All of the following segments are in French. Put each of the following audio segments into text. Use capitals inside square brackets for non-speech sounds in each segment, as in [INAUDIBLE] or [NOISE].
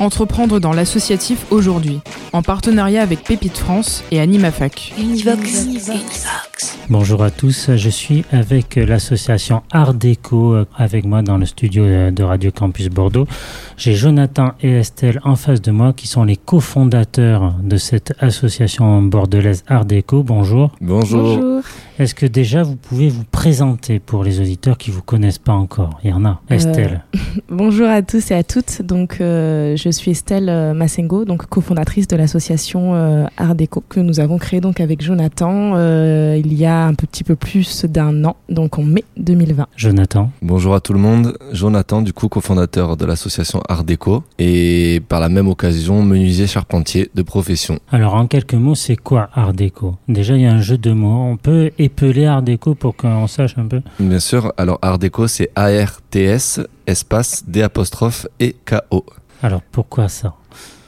Entreprendre dans l'associatif aujourd'hui, en partenariat avec Pépite France et AnimaFac. Univox. Bonjour à tous, je suis avec l'association Art Déco euh, avec moi dans le studio euh, de Radio Campus Bordeaux. J'ai Jonathan et Estelle en face de moi qui sont les cofondateurs de cette association bordelaise Art Déco. Bonjour. Bonjour. Est-ce que déjà vous pouvez vous présenter pour les auditeurs qui vous connaissent pas encore Il y en a. Estelle. [LAUGHS] Bonjour à tous et à toutes. Donc, euh, je suis Estelle euh, Massengo, donc cofondatrice de l'association euh, Art Déco que nous avons créée donc avec Jonathan euh, il y a un petit peu plus d'un an, donc en mai 2020. Jonathan. Bonjour à tout le monde. Jonathan, du coup, cofondateur de l'association Art Déco et par la même occasion, menuisier charpentier de profession. Alors en quelques mots, c'est quoi Art Déco? Déjà, il y a un jeu de mots. On peut épeler Art Déco pour qu'on sache un peu. Bien sûr, alors Art Déco, c'est A-R-T-S, espace, D apostrophe et K-O. Alors pourquoi ça?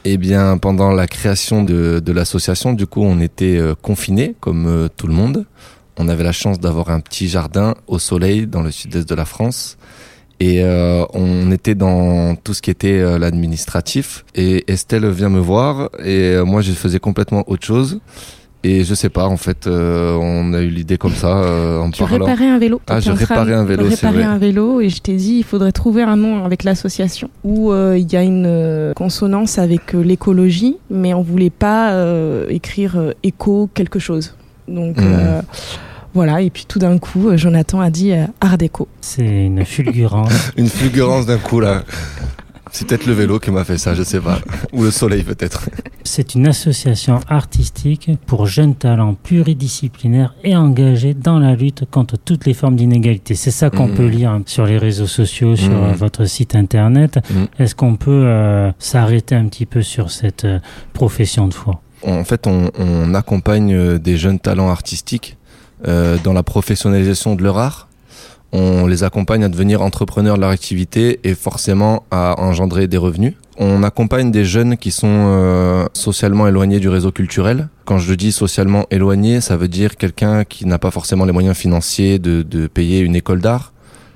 Eh bien, pendant la création de, de l'association, du coup, on était euh, confinés, comme euh, tout le monde. On avait la chance d'avoir un petit jardin au soleil dans le sud-est de la France. Et euh, on était dans tout ce qui était l'administratif. Et Estelle vient me voir et moi, je faisais complètement autre chose. Et je sais pas, en fait, euh, on a eu l'idée comme ça euh, en Tu parlant. réparais un vélo. Ah, je réparais un vélo, c'est vrai. un vélo et je t'ai dit il faudrait trouver un nom avec l'association où euh, il y a une euh, consonance avec euh, l'écologie, mais on voulait pas euh, écrire euh, éco quelque chose. Donc euh, voilà, et puis tout d'un coup, Jonathan a dit euh, Art déco. C'est une fulgurance. [LAUGHS] Une fulgurance d'un coup là. C'est peut-être le vélo qui m'a fait ça, je sais pas. Ou le soleil peut-être. C'est une association artistique pour jeunes talents pluridisciplinaires et engagés dans la lutte contre toutes les formes d'inégalité. C'est ça qu'on Mhm. peut lire sur les réseaux sociaux, sur Mhm. euh, votre site internet. Mhm. Est-ce qu'on peut euh, s'arrêter un petit peu sur cette euh, profession de foi? En fait, on, on accompagne des jeunes talents artistiques euh, dans la professionnalisation de leur art. On les accompagne à devenir entrepreneurs de leur activité et forcément à engendrer des revenus. On accompagne des jeunes qui sont euh, socialement éloignés du réseau culturel. Quand je dis socialement éloigné, ça veut dire quelqu'un qui n'a pas forcément les moyens financiers de, de payer une école d'art.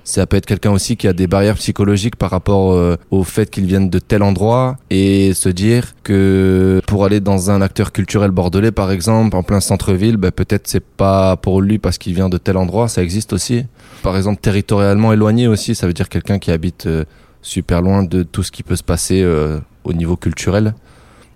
Ça peut être quelqu'un aussi qui a des barrières psychologiques par rapport euh, au fait qu'ils viennent de tel endroit et se dire que pour aller dans un acteur culturel bordelais par exemple en plein centre-ville, ben, peut-être c'est pas pour lui parce qu'il vient de tel endroit, ça existe aussi. Par exemple territorialement éloigné aussi, ça veut dire quelqu'un qui habite euh, super loin de tout ce qui peut se passer euh, au niveau culturel.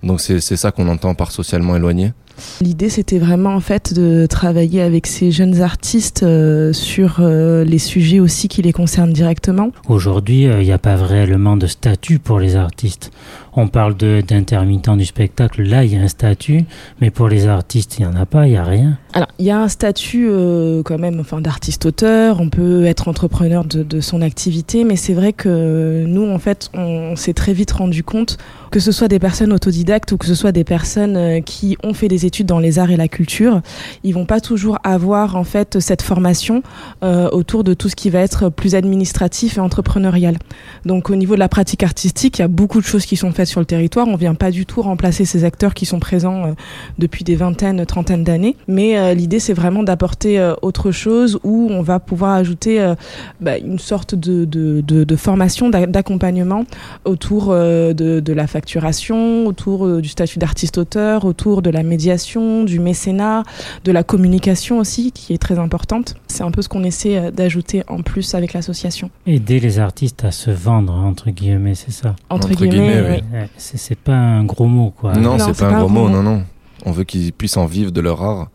Donc c'est ça qu'on entend par socialement éloigné. L'idée, c'était vraiment en fait de travailler avec ces jeunes artistes euh, sur euh, les sujets aussi qui les concernent directement. Aujourd'hui, euh, il n'y a pas réellement de statut pour les artistes. On parle de- d'intermittents du spectacle, là il y a un statut, mais pour les artistes, il n'y en a pas, il n'y a rien. Alors, il y a un statut euh, quand même, enfin, d'artiste-auteur. On peut être entrepreneur de, de son activité, mais c'est vrai que nous, en fait, on s'est très vite rendu compte que ce soit des personnes autodidactes ou que ce soit des personnes euh, qui ont fait des études dans les arts et la culture, ils vont pas toujours avoir en fait cette formation euh, autour de tout ce qui va être plus administratif et entrepreneurial. Donc, au niveau de la pratique artistique, il y a beaucoup de choses qui sont faites sur le territoire. On vient pas du tout remplacer ces acteurs qui sont présents euh, depuis des vingtaines, trentaines d'années. Mais euh, l'idée, c'est vraiment d'apporter euh, autre chose où on va pouvoir ajouter euh, bah, une sorte de, de, de, de formation, d'a- d'accompagnement autour euh, de, de la facturation, autour euh, du statut d'artiste-auteur, autour de la médiation, du mécénat, de la communication aussi, qui est très importante. C'est un peu ce qu'on essaie euh, d'ajouter en plus avec l'association. Aider les artistes à se vendre, entre guillemets, c'est ça? Entre, Entre guillemets, guillemets, oui. Ouais, C'est pas un gros mot, quoi. Non, Non, c'est pas un gros mot, mot. non, non. On veut qu'ils puissent en vivre de leur art,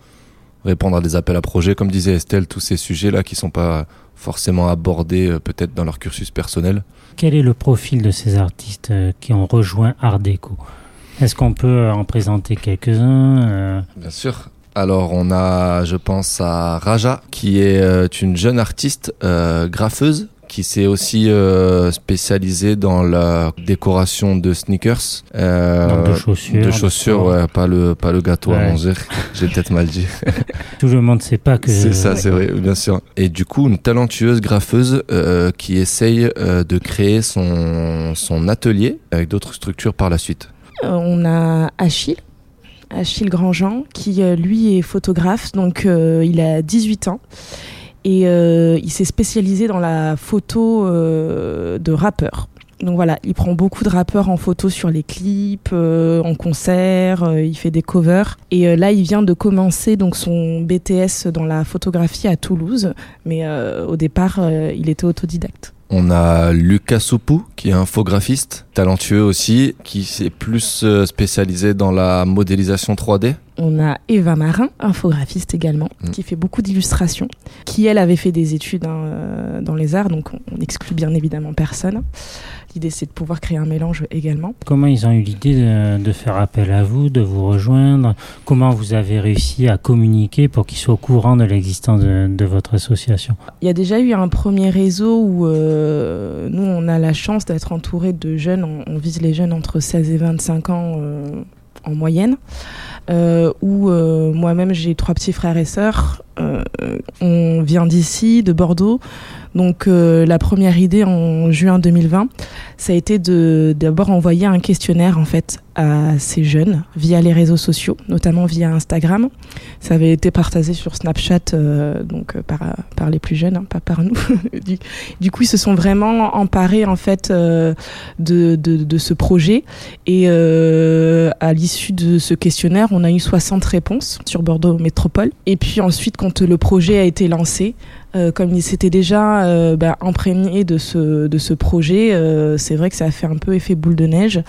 répondre à des appels à projets, comme disait Estelle, tous ces sujets-là qui sont pas forcément abordés euh, peut-être dans leur cursus personnel. Quel est le profil de ces artistes euh, qui ont rejoint Art Déco? Est-ce qu'on peut en présenter quelques-uns euh, Bien sûr. Alors on a, je pense, à Raja, qui est une jeune artiste euh, graffeuse qui s'est aussi euh, spécialisé dans la décoration de sneakers. Euh, de chaussures. De chaussures, ouais, pas le, pas le gâteau à manger. [LAUGHS] J'ai peut-être mal dit. [LAUGHS] Tout le monde ne sait pas que. C'est ça, c'est vrai, bien sûr. Et du coup, une talentueuse graffeuse euh, qui essaye euh, de créer son, son atelier avec d'autres structures par la suite. Euh, on a Achille. Achille Grandjean, qui lui est photographe, donc il a 18 ans et il s'est spécialisé dans la photo de rappeurs. Donc voilà, il prend beaucoup de rappeurs en photo sur les clips, euh, en concert, euh, il fait des covers. Et euh, là, il vient de commencer donc son BTS dans la photographie à Toulouse, mais au départ, il était autodidacte. On a Lucas Soupou, qui est infographiste, talentueux aussi, qui s'est plus spécialisé dans la modélisation 3D. On a Eva Marin, infographiste également, mm. qui fait beaucoup d'illustrations, qui elle avait fait des études hein, dans les arts, donc on exclut bien évidemment personne. L'idée, c'est de pouvoir créer un mélange également. Comment ils ont eu l'idée de, faire appel à vous, de vous rejoindre? Comment vous avez réussi à communiquer pour qu'ils soient au courant de l'existence de, votre association? Il y a déjà eu un premier réseau où euh, nous, on a la chance d'être entouré de jeunes. On, vise les jeunes entre 16 et 25 ans euh, en moyenne. Euh, où moi-même j'ai trois petits frères et sœurs. On vient d'ici, de Bordeaux. Donc euh, la première idée en juin 2020, ça a été de d'abord envoyer un questionnaire en fait à ces jeunes via les réseaux sociaux, notamment via Instagram. Ça avait été partagé sur Snapchat, euh, donc euh, par, par les plus jeunes, hein, pas par nous. [LAUGHS] du, coup, ils se sont vraiment emparés en fait de, de, ce projet. Et à l'issue de ce questionnaire, on a eu 60 réponses sur Bordeaux Métropole. Et puis ensuite, quand le projet a été lancé, euh, comme il s'était déjà euh, bah, imprégné de ce, de ce projet, euh, c'est vrai que ça a fait un peu effet boule de neige.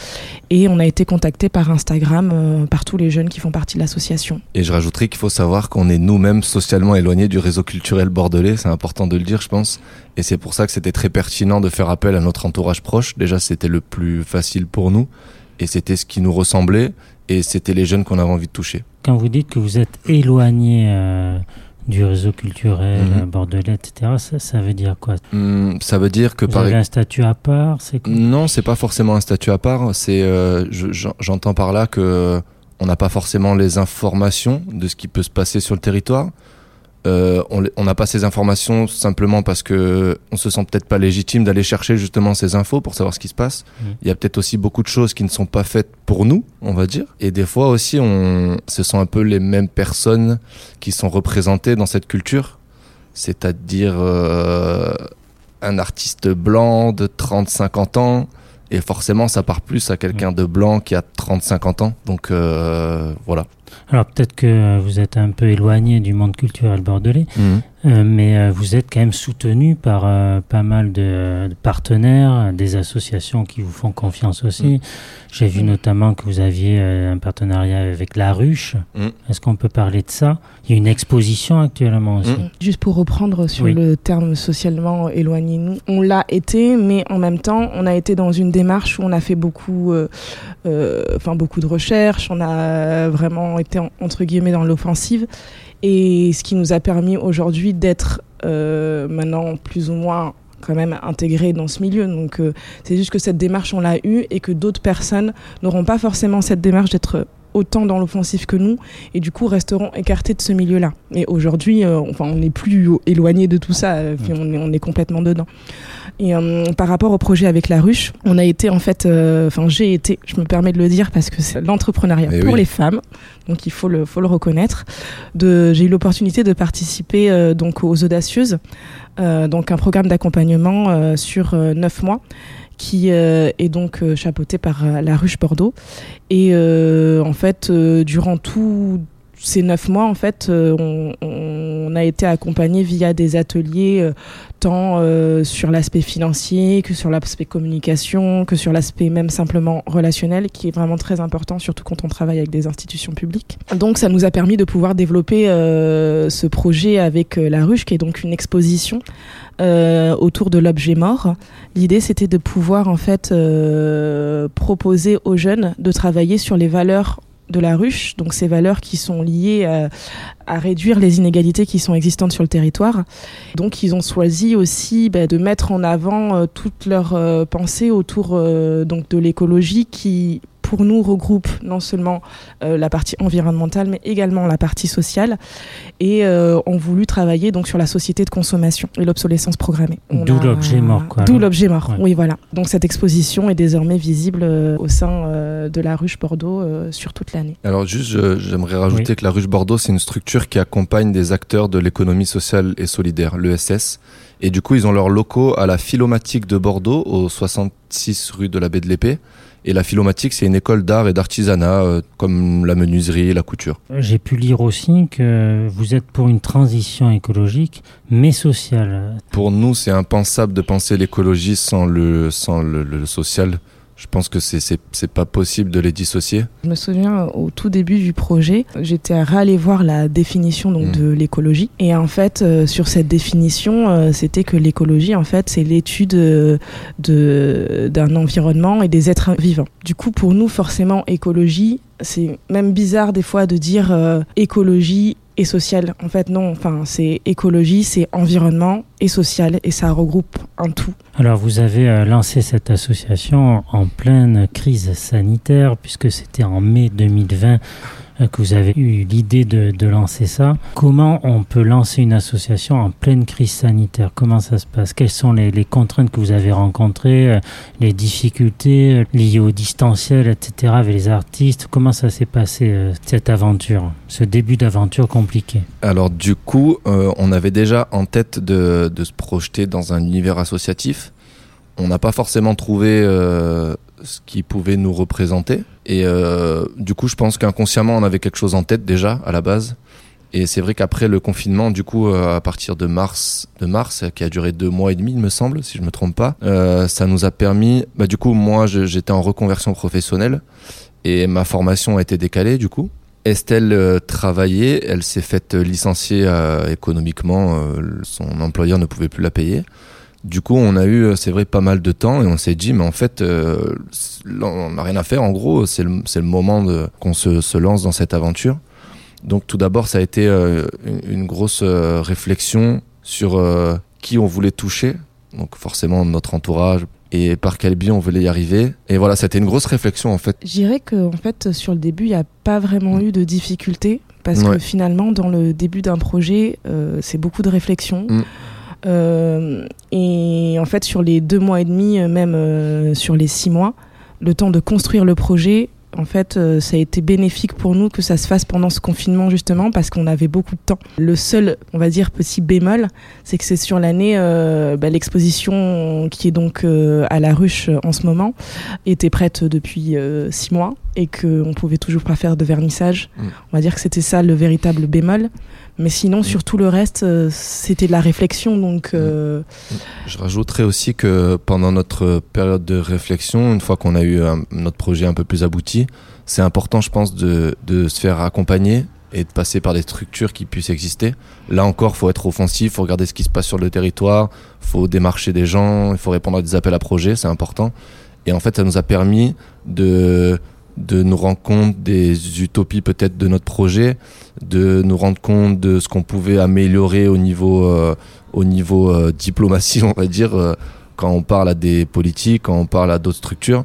Et on a été contacté par Instagram par tous les jeunes qui font partie de l'association. Et je rajouterai qu'il faut savoir qu'on est nous-mêmes socialement éloignés du réseau culturel bordelais. C'est important de le dire, je pense. Et c'est pour ça que c'était très pertinent de faire appel à notre entourage proche. Déjà, c'était le plus facile pour nous. Et c'était ce qui nous ressemblait. Et c'était les jeunes qu'on avait envie de toucher. Quand vous dites que vous êtes éloigné du réseau culturel mhm. bordelais, etc. Ça, veut dire quoi? Hmm, Ça veut dire que Vous avez un statut à part c'est Non, c'est pas forcément un statut à part. C'est, euh, j'entends par là que on n'a pas forcément les informations de ce qui peut se passer sur le territoire. Euh, on n'a pas ces informations simplement parce que on se sent peut-être pas légitime d'aller chercher justement ces infos pour savoir ce qui se passe. Mmh. Il y a peut-être aussi beaucoup de choses qui ne sont pas faites pour nous, on va dire. Et des fois aussi, on, ce sont un peu les mêmes personnes qui sont représentées dans cette culture. C'est-à-dire euh, un artiste blanc de 30-50 ans. Et forcément, ça part plus à quelqu'un mmh. de blanc qui a 30-50 ans. Donc euh, voilà. Alors peut-être que vous êtes un peu éloigné du monde culturel bordelais, mhm. euh, mais euh, vous êtes quand même soutenu par euh, pas mal de, partenaires, des associations qui vous font confiance aussi. Mhm. J'ai vu notamment que vous aviez un partenariat avec La Ruche. Mhm. Est-ce qu'on peut parler de ça? Il y a une exposition actuellement aussi. Juste pour reprendre sur le terme socialement éloigné, nous, on l'a été, mais en même temps, on a été dans une démarche où on a fait beaucoup, enfin beaucoup de recherches, on a vraiment été entre guillemets dans l'offensive et ce qui nous a permis aujourd'hui d'être euh, maintenant plus ou moins quand même intégré dans ce milieu. Donc euh, c'est juste que cette démarche on l'a eue et que d'autres personnes n'auront pas forcément cette démarche d'être autant dans l'offensive que nous et du coup resteront écartés de ce milieu-là. Et aujourd'hui, euh, enfin, on n'est plus éloigné de tout ça, on, est, on est complètement dedans. Et euh, par rapport au projet avec la ruche, on a été en fait, euh, enfin j'ai été, je me permets de le dire parce que c'est l'entrepreneuriat pour les femmes, donc il faut le, faut le reconnaître. J'ai eu l'opportunité de participer euh, donc aux audacieuses, donc un programme d'accompagnement sur neuf mois qui est donc chapeauté par la ruche Bordeaux. Et en fait, durant tout ces neuf mois, en fait, on, on, a été accompagné via des ateliers tant euh, sur l'aspect financier que sur l'aspect communication, que sur l'aspect même simplement relationnel, qui est vraiment très important, surtout quand on travaille avec des institutions publiques. Donc ça nous a permis de pouvoir développer euh, ce projet avec euh, La Ruche, qui est donc une exposition autour de l'objet mort. L'idée, c'était de pouvoir en fait proposer aux jeunes de travailler sur les valeurs de la ruche, donc ces valeurs qui sont liées à, à, réduire les inégalités qui sont existantes sur le territoire. Donc ils ont choisi aussi bah, de mettre en avant euh, toutes leurs euh, pensées autour euh, donc de l'écologie qui pour nous regroupe non seulement euh, la partie environnementale mais également la partie sociale et euh, ont voulu travailler donc sur la société de consommation et l'obsolescence programmée. D'où l'objet mort quoi. D'où l'objet mort. Ouais. Oui voilà. Donc cette exposition est désormais visible euh, au sein euh, de la ruche Bordeaux euh, sur toute l'année. Alors juste j'aimerais rajouter oui. que la ruche Bordeaux c'est une structure qui accompagne des acteurs de l'économie sociale et solidaire, l'ESS. Et du coup, ils ont leurs locaux à la Philomatique de Bordeaux, au 66 rue de la Baie de l'Épée. Et la Philomatique, c'est une école d'art et d'artisanat, euh, comme la menuiserie et la couture. J'ai pu lire aussi que vous êtes pour une transition écologique, mais sociale. Pour nous, c'est impensable de penser l'écologie sans le, sans le, le social. Je pense que c'est pas possible de les dissocier. Je me souviens au tout début du projet, j'étais à aller voir la définition donc, mmh. de l'écologie. Et en fait, euh, sur cette définition, euh, c'était que l'écologie, en fait, c'est l'étude euh, d'un environnement et des êtres vivants. Du coup, pour nous, forcément, écologie, c'est même bizarre des fois de dire euh, écologie et social. En fait, non. Enfin, c'est écologie, c'est environnement et social, et ça regroupe un tout. Alors, vous avez euh, lancé cette association en pleine crise sanitaire, puisque c'était en mai 2020 que vous avez eu l'idée de, lancer ça. Comment on peut lancer une association en pleine crise sanitaire? Comment ça se passe? Quelles sont les, contraintes que vous avez rencontrées, euh, les difficultés liées au distanciel, etc., avec les artistes? Comment ça s'est passé, euh, cette aventure, ce début d'aventure compliqué? Alors du coup, euh, on avait déjà en tête de, se projeter dans un univers associatif. On n'a pas forcément trouvé euh, ce qui pouvait nous représenter. Et euh, du coup, je pense qu'inconsciemment, on avait quelque chose en tête déjà à la base. Et c'est vrai qu'après le confinement, du coup, euh, à partir de mars, de mars, qui a duré deux mois et demi, il me semble, si je me trompe pas, euh, ça nous a permis. Bah, du coup, moi, j'étais en reconversion professionnelle et ma formation a été décalée, du coup. Estelle euh, travaillait, elle s'est faite licencier euh, économiquement, son employeur ne pouvait plus la payer. Du coup, on a eu, c'est vrai, pas mal de temps et on s'est dit, mais en fait, euh, on n'a rien à faire. En gros, c'est le, le moment qu'on se, se, lance dans cette aventure. Donc, tout d'abord, ça a été euh, une, une, grosse euh, réflexion sur qui on voulait toucher. Donc, forcément, notre entourage et par quel biais on voulait y arriver. Et voilà, c'était une grosse réflexion en fait. Je dirais que en fait, sur le début, il n'y a pas vraiment mmh. eu de difficultés parce ouais. que finalement, dans le début d'un projet, c'est beaucoup de réflexion. Mmh. Euh, et en fait, sur les deux mois et demi, même euh, sur les six mois, le temps de construire le projet, en fait, euh, ça a été bénéfique pour nous que ça se fasse pendant ce confinement, justement, parce qu'on avait beaucoup de temps. Le seul, on va dire, petit bémol, c'est que c'est sur l'année, euh, bah, l'exposition qui est donc euh, à la ruche en ce moment, était prête depuis euh, six mois et qu'on pouvait toujours pas faire de vernissage. Mmh. On va dire que c'était ça le véritable bémol. Mais sinon, mmh. sur tout le reste, euh, c'était de la réflexion. Donc, euh... Je rajouterais aussi que pendant notre période de réflexion, une fois qu'on a eu un, notre projet un peu plus abouti, c'est important, je pense, de, de se faire accompagner et de passer par des structures qui puissent exister. Là encore, faut être offensif, faut regarder ce qui se passe sur le territoire, faut démarcher des gens, il faut répondre à des appels à projets, c'est important. Et en fait, ça nous a permis de de nous rendre compte des utopies peut-être de notre projet, de nous rendre compte de ce qu'on pouvait améliorer au niveau, euh, au niveau euh, [LAUGHS] diplomatie, on va dire, euh, quand on parle à des politiques, quand on parle à d'autres structures,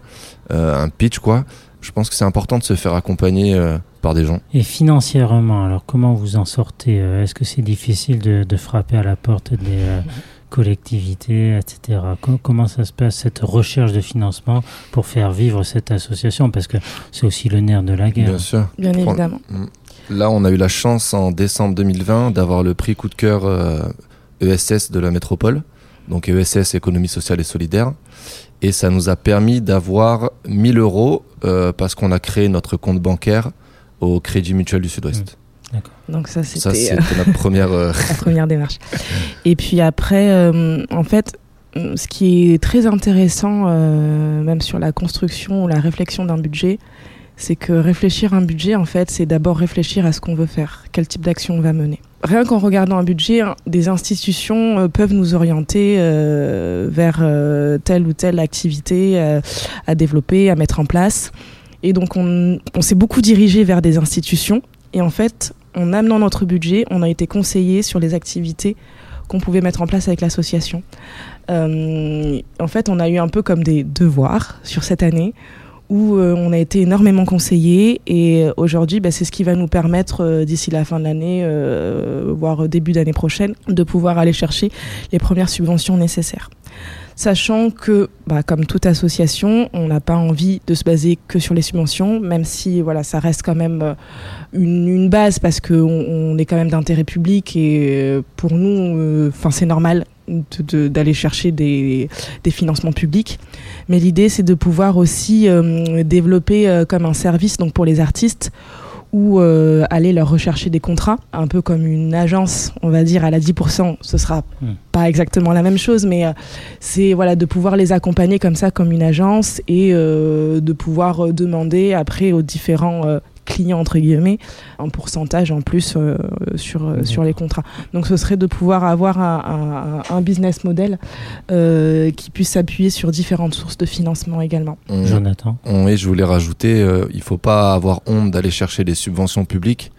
un pitch quoi. Je pense que c'est important de se faire accompagner par des gens. Et financièrement, alors comment vous en sortez Est-ce que c'est difficile de, de, frapper à la porte des [LAUGHS] collectivités, etc. Comment ça se passe, cette recherche de financement pour faire vivre cette association? Parce que c'est aussi le nerf de la guerre. Bien sûr. Bien évidemment. Là, on a eu la chance en décembre 2020 d'avoir le prix coup de cœur euh, ESS de la métropole, donc ESS Économie sociale et solidaire. Et ça nous a permis d'avoir 1000 euros euh, parce qu'on a créé notre compte bancaire au Crédit Mutuel du Sud-Ouest. Mmh. Donc ça c'était euh, notre première euh... [LAUGHS] la première démarche. Et puis après euh, en fait ce qui est très intéressant euh, même sur la construction ou la réflexion d'un budget, c'est que réfléchir un budget en fait, c'est d'abord réfléchir à ce qu'on veut faire, quel type d'action on va mener. Rien qu'en regardant un budget, des institutions euh, peuvent nous orienter euh, vers euh, telle ou telle activité à développer, à mettre en place. Et donc on, on s'est beaucoup dirigé vers des institutions. Et en fait, en amenant notre budget, on a été conseillé sur les activités qu'on pouvait mettre en place avec l'association. Euh, en fait, on a eu un peu comme des devoirs sur cette année où euh, on a été énormément conseillé et aujourd'hui, bah, c'est ce qui va nous permettre euh, d'ici la fin de l'année, voire début d'année prochaine, de pouvoir aller chercher les premières subventions nécessaires. Sachant que, bah, comme toute association, on n'a pas envie de se baser que sur les subventions, même si voilà, ça reste quand même euh, une, base parce qu'on on est quand même d'intérêt public et euh, pour nous, enfin c'est normal d'aller chercher des, des financements publics. Mais l'idée, c'est de pouvoir aussi euh, développer euh, comme un service donc pour les artistes ou euh, aller leur rechercher des contrats, un peu comme une agence, on va dire à la 10%. Ce sera Mm. pas exactement la même chose, mais euh, c'est voilà de pouvoir les accompagner comme ça, comme une agence, et euh, de pouvoir demander après aux différents clients entre guillemets un pourcentage en plus euh, sur euh, sur les contrats. Donc ce serait de pouvoir avoir un, un- un business model euh, qui puisse s'appuyer sur différentes sources de financement également. On- Jonathan. on- oui, je voulais rajouter, euh, il faut pas avoir honte d'aller chercher des subventions publiques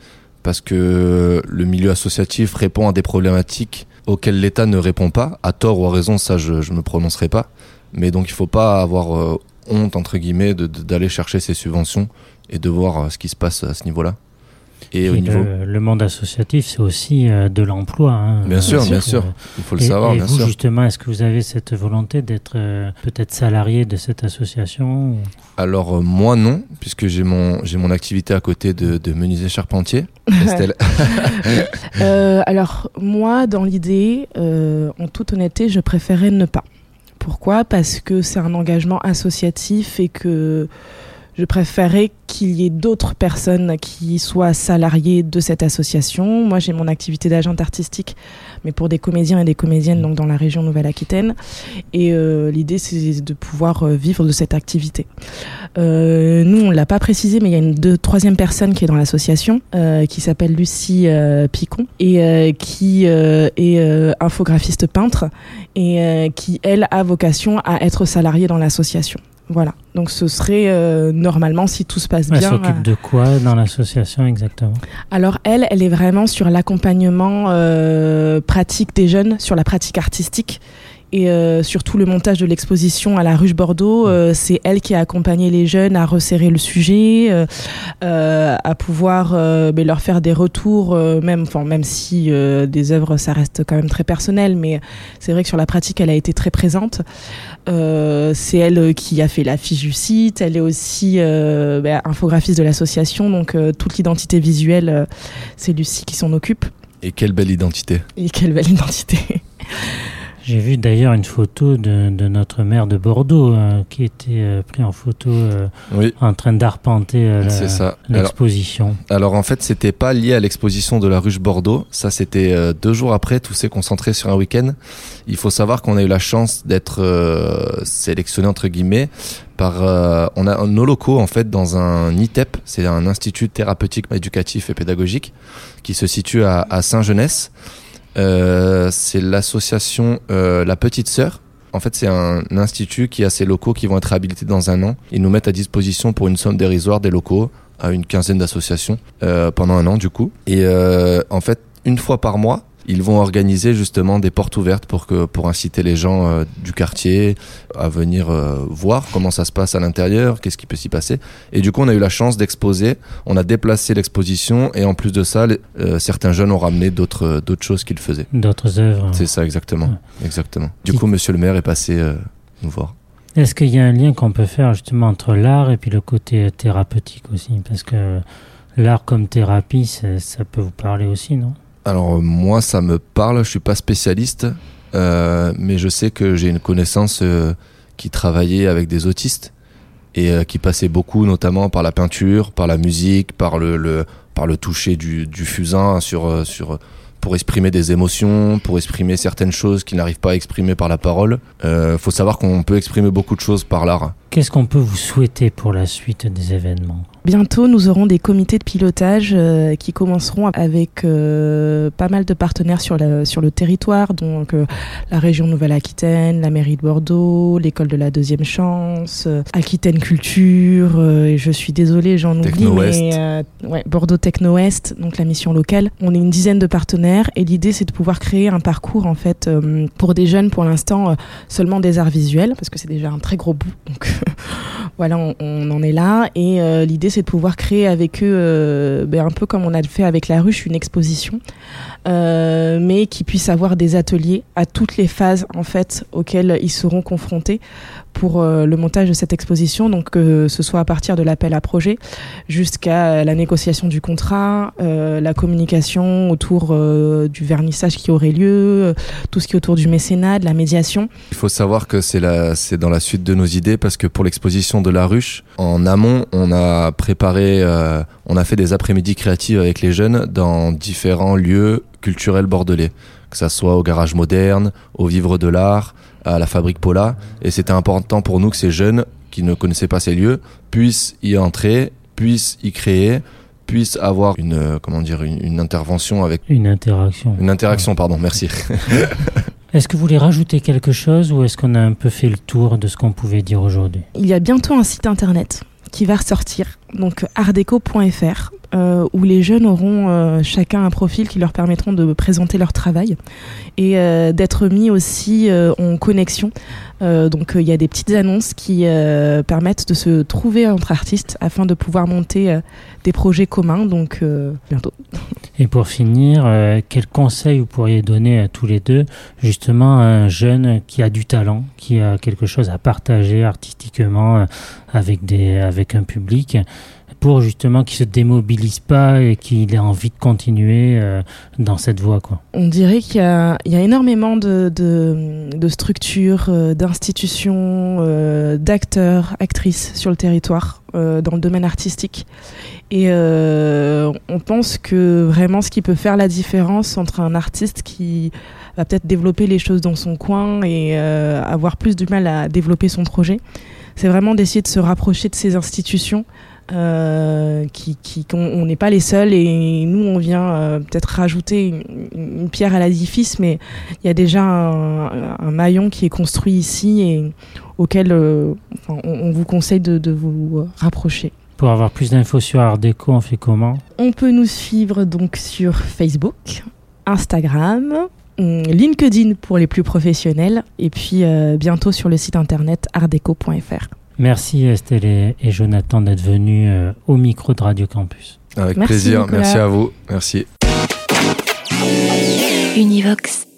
parce que le milieu associatif répond à des problématiques auxquelles l'État ne répond pas, à tort ou à raison, ça je, je me prononcerai pas. Mais donc il faut pas avoir euh, honte entre guillemets d'aller chercher ces subventions et de voir euh, ce qui se passe à ce niveau-là. Et au niveau, le, le monde associatif, c'est aussi euh, de l'emploi. hein. Bien sûr, bien sûr. il faut le et, savoir, et bien vous, sûr. justement, est-ce que vous avez cette volonté d'être euh, peut-être salarié de cette association ou- Alors euh, moi non, puisque j'ai mon j'ai mon activité à côté de, de menuisier charpentier. Estelle. [LAUGHS] Euh, alors moi, dans l'idée, euh, en toute honnêteté, je préférais ne pas. Pourquoi? Parce que c'est un engagement associatif et que je préférais qu'il y ait d'autres personnes qui soient salariées de cette association. Moi, j'ai mon activité d'agente artistique, mais pour des comédiens et des comédiennes donc dans la région Nouvelle-Aquitaine. Et euh, l'idée, c'est de pouvoir euh, vivre de cette activité. Euh, nous, on l'a pas précisé, mais il y a une troisième personne qui est dans l'association, euh, qui s'appelle Lucie euh, Picon et qui est infographiste peintre et qui elle a vocation à être salariée dans l'association. Voilà. Donc ce serait euh, normalement si tout se passe Elle bien. s'occupe euh, de quoi dans l'association exactement? Alors elle, elle est vraiment sur l'accompagnement euh, pratique des jeunes, sur la pratique artistique et euh, surtout le montage de l'exposition à la Ruche Bordeaux. euh, c'est elle qui a accompagné les jeunes à resserrer le sujet, euh, à pouvoir ben, leur faire des retours, même, enfin même si des œuvres ça reste quand même très personnel, mais c'est vrai que sur la pratique elle a été très présente. C'est elle qui a fait l'affiche du site. Elle est aussi ben, infographiste de l'association, donc toute l'identité visuelle, c'est Lucie qui s'en occupe. Et quelle belle identité. Et quelle belle identité. J'ai vu d'ailleurs une photo de, de notre maire de Bordeaux euh, qui était euh, pris en photo euh, Oui, en train d'arpenter euh. Alors, l'exposition. alors en fait, c'était pas lié à l'exposition de la Ruche Bordeaux. Ça, c'était euh, deux jours après. Tout s'est concentré sur un week-end. Il faut savoir qu'on a eu la chance d'être euh, sélectionné entre guillemets par. euh, on a nos locaux en fait dans un ITEP. C'est un institut thérapeutique, éducatif et pédagogique qui se situe à, à Saint-Genès. Euh, c'est l'association euh, La Petite Sœur. En fait, c'est un institut qui a ses locaux qui vont être habilités dans un an. Ils nous mettent à disposition pour une somme dérisoire des locaux à une quinzaine d'associations euh, pendant un an du coup. Et en fait, une fois par mois, ils vont organiser justement des portes ouvertes pour que pour inciter les gens euh, du quartier à venir euh, voir comment ça se passe à l'intérieur, qu'est-ce qui peut s'y passer. Et du coup, on a eu la chance d'exposer. On a déplacé l'exposition et en plus de ça, les- euh, certains jeunes ont ramené d'autres d'autres choses qu'ils faisaient. D'autres œuvres. C'est ça exactement, exactement. Du coup, Monsieur le maire est passé nous voir. Est-ce qu'il y a un lien qu'on peut faire justement entre l'art et puis le côté thérapeutique aussi? Parce que l'art comme thérapie, ça, ça peut vous parler aussi, non? Alors euh, moi, ça me parle. Je suis pas spécialiste, euh, mais je sais que j'ai une connaissance euh, qui travaillait avec des autistes et euh, qui passait beaucoup, notamment par la peinture, par la musique, par le, le par le toucher du, du fusain sur euh, sur pour exprimer des émotions, pour exprimer certaines choses qu'ils n'arrivent pas à exprimer par la parole. Euh, faut savoir qu'on peut exprimer beaucoup de choses par l'art. Qu'est-ce qu'on peut vous souhaiter pour la suite des événements? Bientôt, nous aurons des comités de pilotage euh, qui commenceront avec euh, pas mal de partenaires sur, la, sur le territoire, donc euh, la région Nouvelle-Aquitaine, la mairie de Bordeaux, l'école de la deuxième chance, Aquitaine Culture, et je suis désolée, j'en oublie, mais ouais, Bordeaux Techno-Ouest, donc la mission locale. On est une dizaine de partenaires et l'idée c'est de pouvoir créer un parcours en fait pour des jeunes pour l'instant seulement des arts visuels, parce que c'est déjà un très gros bout, donc [LAUGHS] voilà, on, on, en est là, et l'idée c'est de pouvoir créer avec eux, euh, ben, un peu comme on a fait avec la ruche, une exposition, euh, mais qui puisse avoir des ateliers à toutes les phases en fait auxquelles ils seront confrontés pour euh, le montage de cette exposition, donc que ce soit à partir de l'appel à projet jusqu'à la négociation du contrat, euh, la communication autour euh, du vernissage qui aurait lieu, tout ce qui est autour du mécénat, de la médiation. Il faut savoir que c'est dans la suite de nos idées parce que pour l'exposition de la ruche, en amont, on a préparé, on a fait des après-midi créatifs avec les jeunes dans différents lieux culturels bordelais, que ça soit au garage moderne, au vivre de l'art, à la fabrique Pola. Et c'était important pour nous que ces jeunes qui ne connaissaient pas ces lieux puissent y entrer, puissent y créer, puissent avoir une euh, comment dire une, intervention avec une interaction. Une interaction, pardon. Merci. [LAUGHS] Est-ce que vous voulez rajouter quelque chose ou est-ce qu'on a un peu fait le tour de ce qu'on pouvait dire aujourd'hui? Il y a bientôt un site internet qui va ressortir, donc ardeco.fr, euh, où les jeunes auront euh, chacun un profil qui leur permettront de présenter leur travail et euh, d'être mis aussi en connexion. donc il y a des petites annonces qui permettent de se trouver entre artistes afin de pouvoir monter des projets communs. Donc bientôt. Et pour finir, quel conseil vous pourriez donner à tous les deux, justement, à un jeune qui a du talent, qui a quelque chose à partager artistiquement avec, des, avec un public? Pour justement qu'il se démobilise pas et qu'il ait envie de continuer euh, dans cette voie. Quoi. On dirait qu'il y, a, énormément de, de, structures, euh, d'institutions, euh, d'acteurs, actrices sur le territoire dans le domaine artistique. Et on pense que vraiment ce qui peut faire la différence entre un artiste qui va peut-être développer les choses dans son coin et avoir plus du mal à développer son projet, c'est vraiment d'essayer de se rapprocher de ces institutions euh, qui, qui on n'est pas les seuls et nous on vient euh, peut-être rajouter une, pierre à l'édifice mais il y a déjà un, maillon qui est construit ici et auquel euh, on, vous conseille de, de, vous rapprocher. Pour avoir plus d'infos sur Art Déco, on fait comment? On peut nous suivre donc sur Facebook, Instagram, hum, LinkedIn pour les plus professionnels et puis bientôt sur le site internet artdeco.fr. Merci Estelle et, Jonathan d'être venus euh, au micro de Radio Campus. Avec plaisir, merci à vous, merci. Univox.